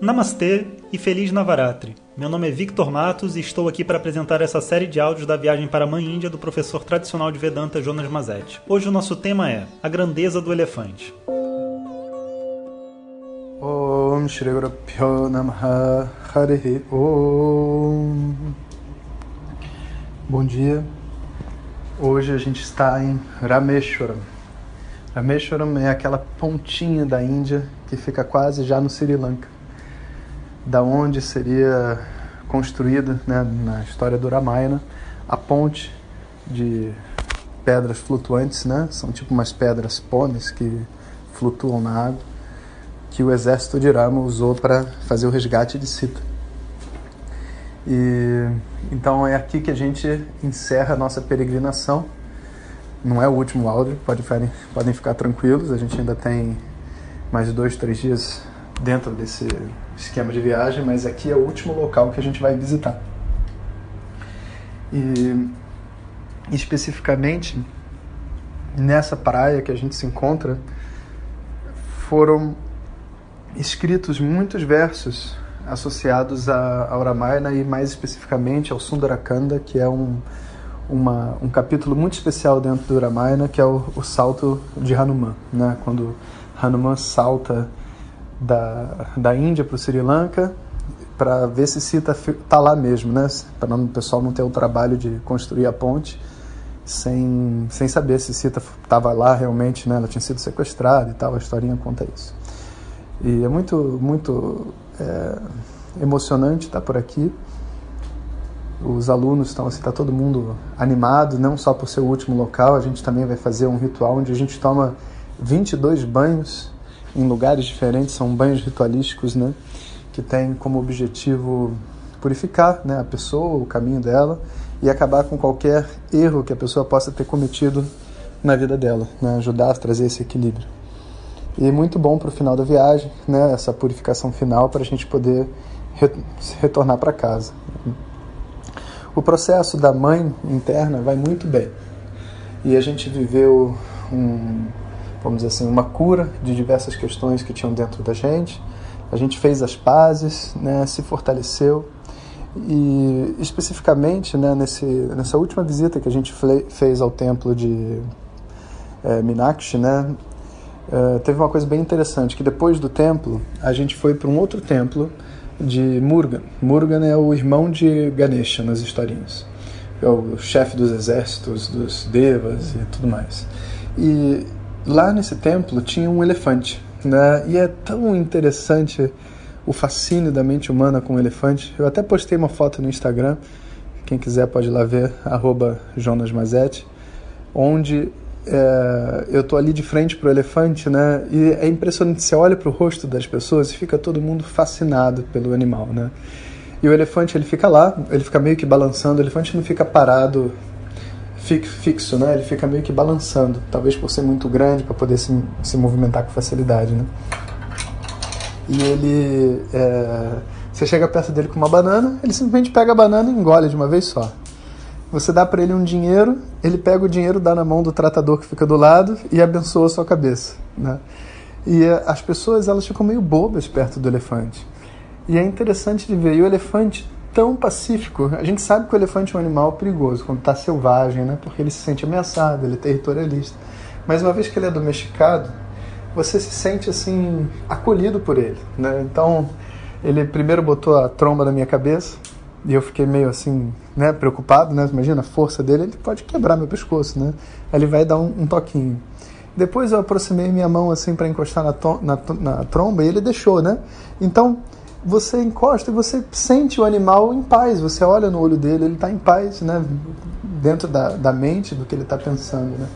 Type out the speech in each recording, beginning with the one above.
Namastê e Feliz Navaratri. Meu nome é Victor Matos e estou aqui para apresentar essa série de áudios da viagem para a Mãe Índia do professor tradicional de Vedanta Jonas Mazetti. Hoje o nosso tema é A Grandeza do Elefante. Om Shri Namaha Harihi Om Bom dia. Hoje a gente está em Rameshwaram. Rameshwaram é aquela pontinha da Índia que fica quase já no Sri Lanka da onde seria construída né, na história do Ramayana a ponte de pedras flutuantes, né? São tipo umas pedras pones que flutuam na água, que o exército de Rama usou para fazer o resgate de Sita. E então é aqui que a gente encerra a nossa peregrinação. Não é o último áudio, pode, podem ficar tranquilos, a gente ainda tem mais dois, três dias dentro desse esquema de viagem, mas aqui é o último local que a gente vai visitar. E especificamente nessa praia que a gente se encontra, foram escritos muitos versos associados ao Ramayana e mais especificamente ao Sundarakanda, que é um, uma, um capítulo muito especial dentro do Ramayana, que é o, o salto de Hanuman, né? quando Hanuman salta da, da Índia para o Sri Lanka para ver se Sita está lá mesmo, né? Para o pessoal não ter o trabalho de construir a ponte sem, sem saber se Sita estava lá realmente, né? Ela tinha sido sequestrada e tal. A historinha conta isso. E é muito, muito é, emocionante estar por aqui. Os alunos estão assim, está todo mundo animado, não só por ser o último local. A gente também vai fazer um ritual onde a gente toma 22 banhos em lugares diferentes, são banhos ritualísticos, né, que têm como objetivo purificar, né, a pessoa, o caminho dela e acabar com qualquer erro que a pessoa possa ter cometido na vida dela, né, ajudar a trazer esse equilíbrio. E muito bom para o final da viagem, né, essa purificação final para a gente poder retornar para casa. O processo da mãe interna vai muito bem. E a gente viveu um, vamos dizer assim, uma cura de diversas questões que tinham dentro da gente. A gente fez as pazes, né, se fortaleceu e especificamente né, nesse, nessa última visita que a gente fez ao templo de é, Minakshi, né, é, teve uma coisa bem interessante, que depois do templo a gente foi para um outro templo de Murugan. Murugan é o irmão de Ganesha nas historinhas. É o chefe dos exércitos, dos devas e tudo mais. E lá nesse templo tinha um elefante, né? E é tão interessante o fascínio da mente humana com o elefante. Eu até postei uma foto no Instagram, quem quiser pode ir lá ver, arroba Jonas Mazetti, onde é, eu tô ali de frente pro elefante, né? E é impressionante, você olha pro rosto das pessoas e fica todo mundo fascinado pelo animal, né? E o elefante, ele fica lá, ele fica meio que balançando, o elefante não fica parado fixo, né? Ele fica meio que balançando, talvez por ser muito grande para poder se, se movimentar com facilidade, né? E ele, é... você chega perto dele com uma banana, ele simplesmente pega a banana e engole de uma vez só. Você dá para ele um dinheiro, ele pega o dinheiro, dá na mão do tratador que fica do lado e abençoa a sua cabeça, né? E as pessoas elas ficam meio bobas perto do elefante. E é interessante de ver. E o elefante tão pacífico. A gente sabe que o elefante é um animal perigoso quando está selvagem, né? Porque ele se sente ameaçado, ele é territorialista. Mas uma vez que ele é domesticado, você se sente assim acolhido por ele, né? Então ele primeiro botou a tromba na minha cabeça e eu fiquei meio assim, né, preocupado, né? Imagina a força dele, ele pode quebrar meu pescoço, né? Aí ele vai dar um, um toquinho. Depois eu aproximei minha mão assim para encostar na, na, na tromba e ele deixou, né? Então você encosta e você sente o animal em paz. Você olha no olho dele, ele está em paz, né? Dentro da, da mente, do que ele está pensando, né?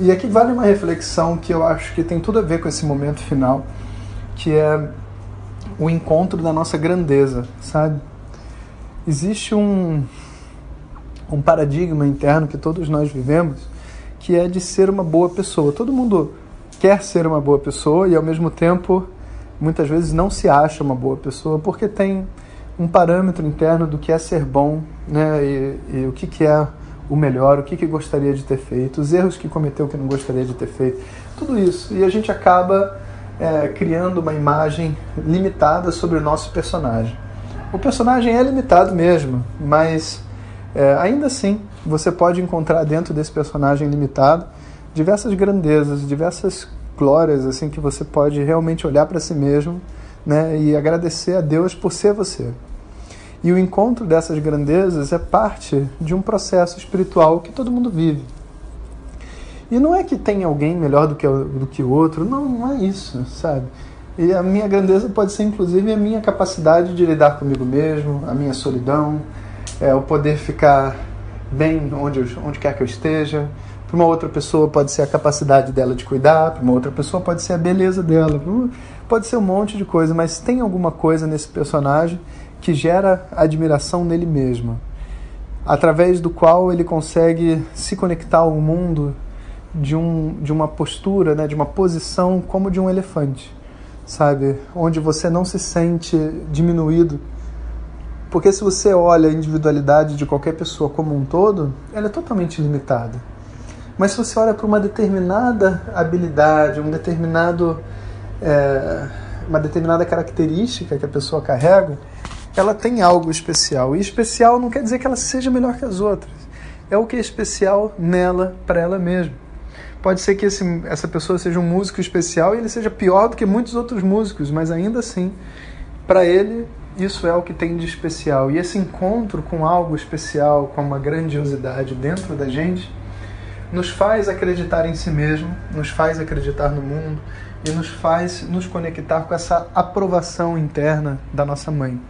E aqui vale uma reflexão que eu acho que tem tudo a ver com esse momento final, que é o encontro da nossa grandeza, sabe? Existe um, um paradigma interno que todos nós vivemos, que é de ser uma boa pessoa. Todo mundo quer ser uma boa pessoa e ao mesmo tempo muitas vezes não se acha uma boa pessoa porque tem um parâmetro interno do que é ser bom, né? E, e o que, que é o melhor, o que, que gostaria de ter feito, os erros que cometeu que não gostaria de ter feito, tudo isso. E a gente acaba é, criando uma imagem limitada sobre o nosso personagem. O personagem é limitado mesmo, mas é, ainda assim você pode encontrar dentro desse personagem limitado diversas grandezas, diversas glórias assim que você pode realmente olhar para si mesmo né, e agradecer a Deus por ser você. E o encontro dessas grandezas é parte de um processo espiritual que todo mundo vive. E não é que tem alguém melhor do que, do que o outro, não, não é isso, sabe? E a minha grandeza pode ser, inclusive, a minha capacidade de lidar comigo mesmo, a minha solidão, é, o poder ficar bem onde, onde quer que eu esteja. Para uma outra pessoa pode ser a capacidade dela de cuidar, para uma outra pessoa pode ser a beleza dela, pode ser um monte de coisa, mas tem alguma coisa nesse personagem que gera admiração nele mesmo, através do qual ele consegue se conectar ao mundo de, um, de uma postura, né, de uma posição como de um elefante, sabe? Onde você não se sente diminuído. Porque se você olha a individualidade de qualquer pessoa como um todo, ela é totalmente limitada. Mas se você olha para uma determinada habilidade, um determinado, é, uma determinada característica que a pessoa carrega, ela tem algo especial. E especial não quer dizer que ela seja melhor que as outras. É o que é especial nela, para ela mesma. Pode ser que esse, essa pessoa seja um músico especial e ele seja pior do que muitos outros músicos, mas ainda assim, para ele, isso é o que tem de especial. E esse encontro com algo especial, com uma grandiosidade dentro da gente, nos faz acreditar em si mesmo, nos faz acreditar no mundo e nos faz nos conectar com essa aprovação interna da nossa mãe.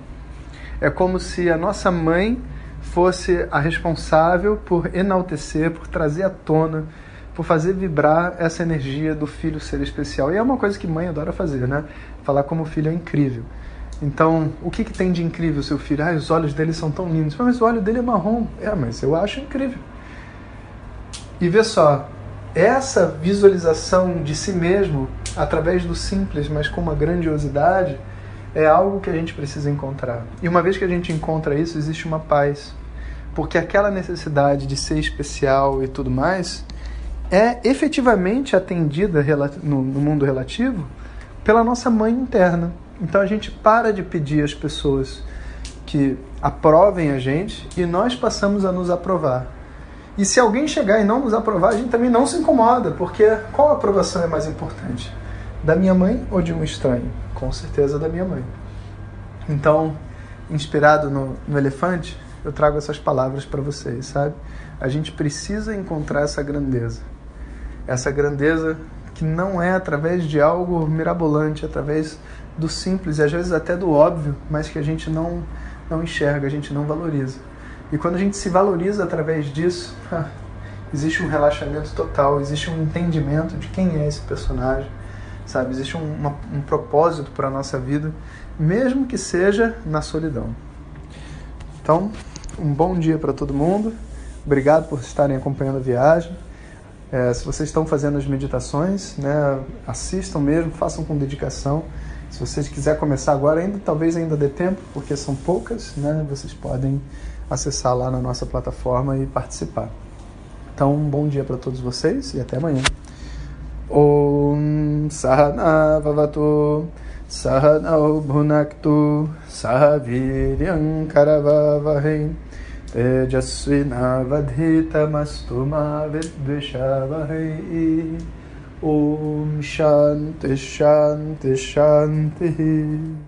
É como se a nossa mãe fosse a responsável por enaltecer, por trazer à tona por fazer vibrar essa energia do filho ser especial. E é uma coisa que mãe adora fazer, né? Falar como o filho é incrível. Então, o que, que tem de incrível seu filho? Ah, os olhos dele são tão lindos. Mas o olho dele é marrom. É, mas eu acho incrível. E vê só, essa visualização de si mesmo, através do simples, mas com uma grandiosidade, é algo que a gente precisa encontrar. E uma vez que a gente encontra isso, existe uma paz. Porque aquela necessidade de ser especial e tudo mais, é efetivamente atendida no, mundo relativo pela nossa mãe interna. Então a gente para de pedir às pessoas que aprovem a gente e nós passamos a nos aprovar. E se alguém chegar e não nos aprovar, a gente também não se incomoda, porque qual aprovação é mais importante? Da minha mãe ou de um estranho? Com certeza da minha mãe. Então, inspirado no, no elefante, eu trago essas palavras para vocês, sabe? A gente precisa encontrar essa grandeza essa grandeza que não é através de algo mirabolante, através do simples e às vezes até do óbvio, mas que a gente não, não enxerga, a gente não valoriza. E quando a gente se valoriza através disso, existe um relaxamento total, existe um entendimento de quem é esse personagem, sabe? Existe um, uma, um propósito para a nossa vida, mesmo que seja na solidão. Então, um bom dia para todo mundo. Obrigado por estarem acompanhando a viagem. É, se vocês estão fazendo as meditações, né, assistam mesmo, façam com dedicação. Se vocês quiserem começar agora, ainda talvez ainda dê tempo, porque são poucas, né, vocês podem acessar lá na nossa plataforma e participar. Então, um bom dia para todos vocês e até amanhã. Om Sahana Vavatu Sahana Bhunaktu Sahaviryam Karavavahem Tejasvinavadhitamastu Mavidvishavahai Om Shanti Shanti Shanti